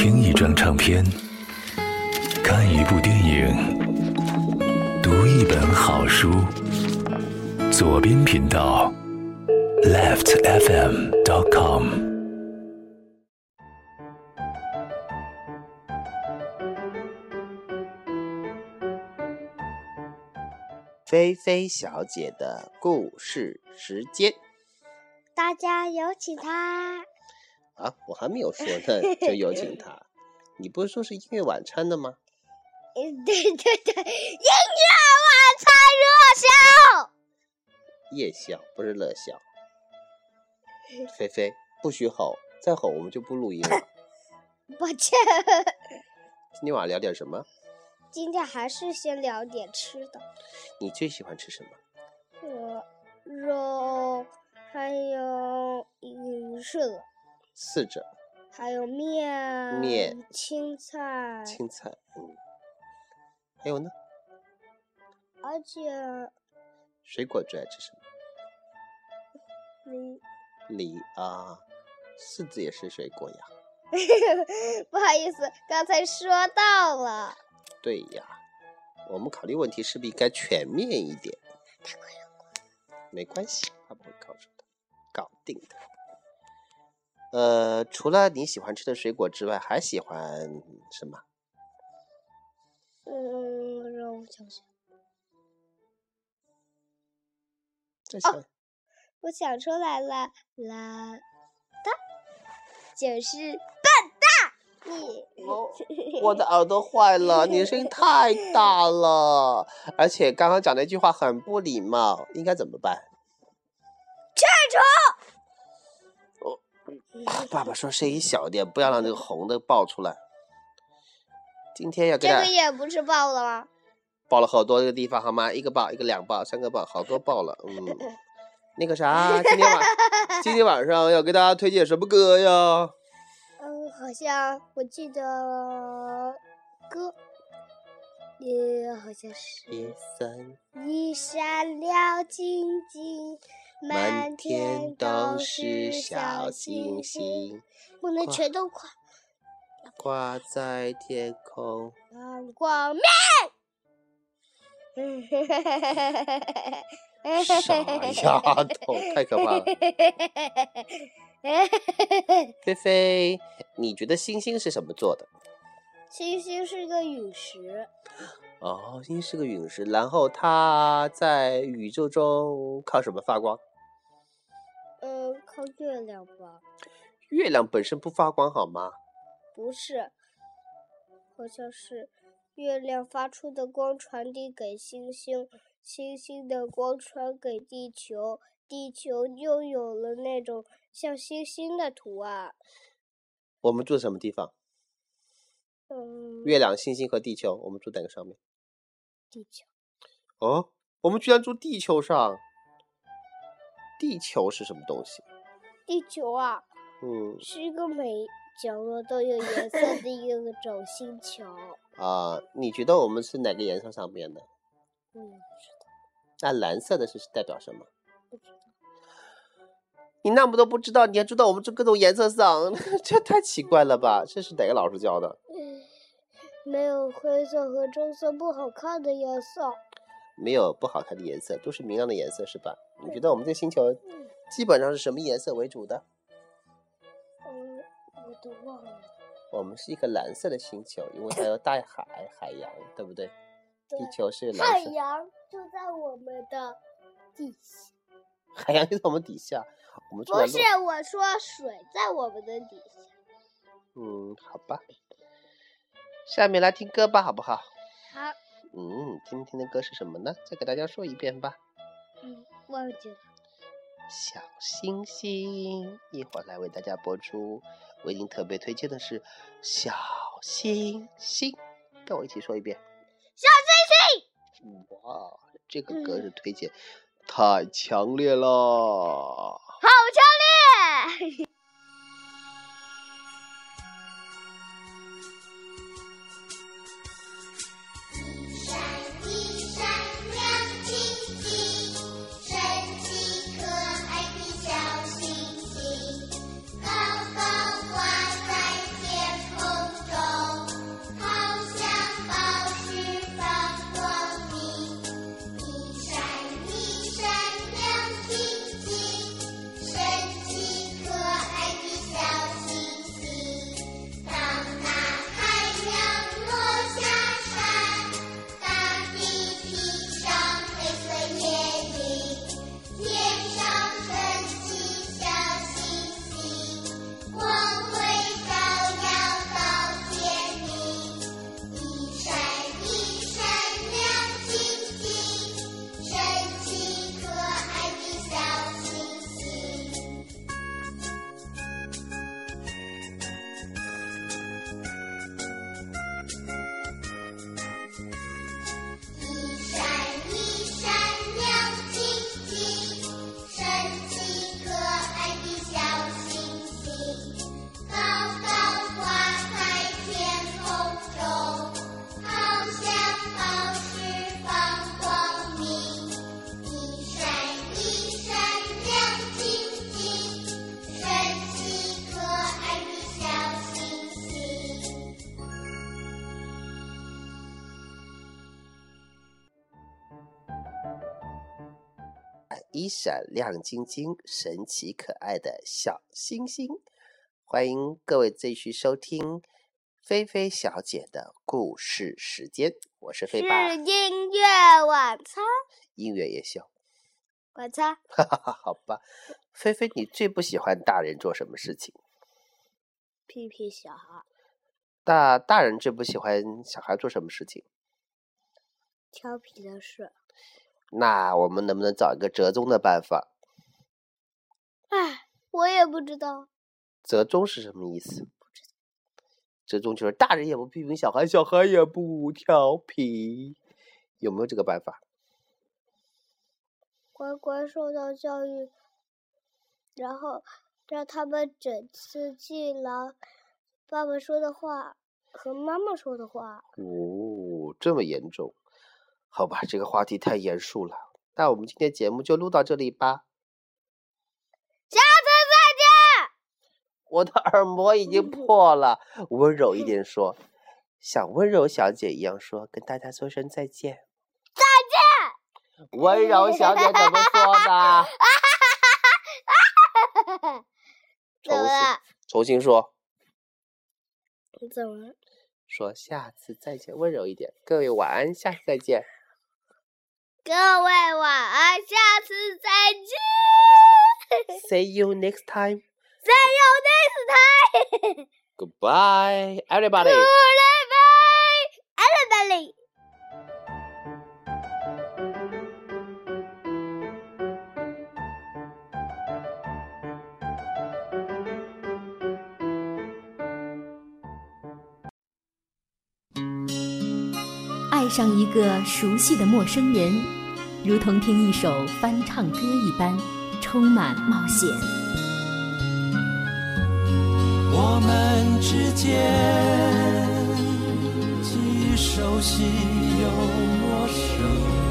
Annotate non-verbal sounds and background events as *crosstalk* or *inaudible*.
听一张唱片，看一部电影，读一本好书。左边频道，leftfm.com。菲菲小姐的故事时间大家有请她。啊，我还没有说 *laughs* 呢，就有请他。你不是说是音乐晚餐的吗？嗯，对对对，音乐晚餐热笑。夜笑不是乐笑。菲菲，不许吼，再吼我们就不录音了。*laughs* 抱歉，今天晚上聊点什么？今天还是先聊点吃的。你最喜欢吃什么？我，肉，还有鱼翅，四者，还有面，面青菜，青菜，嗯，还有呢？而且水果最爱吃什么？梨梨啊，柿子也是水果呀。*laughs* 不好意思，刚才说到了。对呀，我们考虑问题是不是应该全面一点？没关系，他不会告诉他，搞定的。呃，除了你喜欢吃的水果之外，还喜欢什么？嗯，让我想想，再想，我想出来了，啦哒，就是笨蛋。你 *laughs* 哦我的耳朵坏了，你的声音太大了，而且刚刚讲那句话很不礼貌，应该怎么办？爸爸说声音小点，不要让这个红的爆出来。今天要给这个也不是爆了吗？爆了好多个地方，好吗？一个爆，一个两爆，三个爆，好多爆了。嗯，那个啥，今天晚 *laughs* 今天晚上要给大家推荐什么歌呀？嗯，好像我记得歌，也好像是一闪一闪亮晶晶，满满天天都都是是小小星星星，星，不能全都挂挂在天空。阳光面。傻丫头，太可怕了！菲菲，你觉得星星是什么做的？星星是个陨石，哦，星星是个陨石，然后它在宇宙中靠什么发光？嗯，靠月亮吧？月亮本身不发光好吗？不是，好像是月亮发出的光传递给星星，星星的光传给地球，地球又有了那种像星星的图案。我们住什么地方？嗯，月亮、星星和地球，我们住哪个上面？地球。哦，我们居然住地球上。地球是什么东西？地球啊，嗯是一个每角落都有颜色的一个种星球。啊、你觉得我们是哪个颜色上面的？我也不知道，那蓝色的是代表什么？不知道。你那么多不知道，你还知道我们这各种颜色上，*laughs* 这太奇怪了吧？这是哪个老师教的？嗯，没有灰色和棕色不好看的颜色。没有不好看的颜色，都是明亮的颜色，是吧？你觉得我们这个星球基本上是什么颜色为主的？嗯，我都忘了。我们是一个蓝色的星球，因为它有大海、海洋，对不对？对地球是蓝色，阳就在我们的地下。海洋就在我们底下。我们不是，我说水在我们的底下。嗯，好吧。下面来听歌吧，好不好？好，嗯，今天的歌是什么呢？再给大家说一遍吧。嗯，忘记了。小星星，一会儿来为大家播出。我已经特别推荐的是小星星，跟我一起说一遍。小星星，哇，这个歌嗯是推荐，太强烈了。好强烈！一闪亮晶晶、神奇可爱的小星星。欢迎各位继续收听菲菲小姐的故事时间，我是菲爸，是音乐晚餐，音乐夜宵。晚餐哈哈哈，好吧。菲菲，你最不喜欢大人做什么事情？屁屁小孩大大人最不喜欢小孩做什么事情？调皮的事。那我们能不能找一个折中的办法？唉，我也不知道。折中是什么意思？折中就是大人也不批评小孩，小孩也不调皮，有没有这个办法？乖乖受到教育，然后让他们整次记牢爸爸说的话和妈妈说的话。哦，这么严重？好吧，这个话题太严肃了。那我们今天节目就录到这里吧。下次再见。我的耳膜已经 *laughs* 破了，温柔一点说，像温柔小姐一样说，跟大家说声再见。再见。温柔小姐怎么说的？*laughs* 怎么了？重新说，怎么了？说下次再见，温柔一点。各位晚安，下次再见。各位晚安，下次再见。See you next time. See you next time. Goodbye, everybody. Goodbye, everybody. 爱上一个熟悉的陌生人，如同听一首翻唱歌一般，充满冒险。我们之间既熟悉又陌生。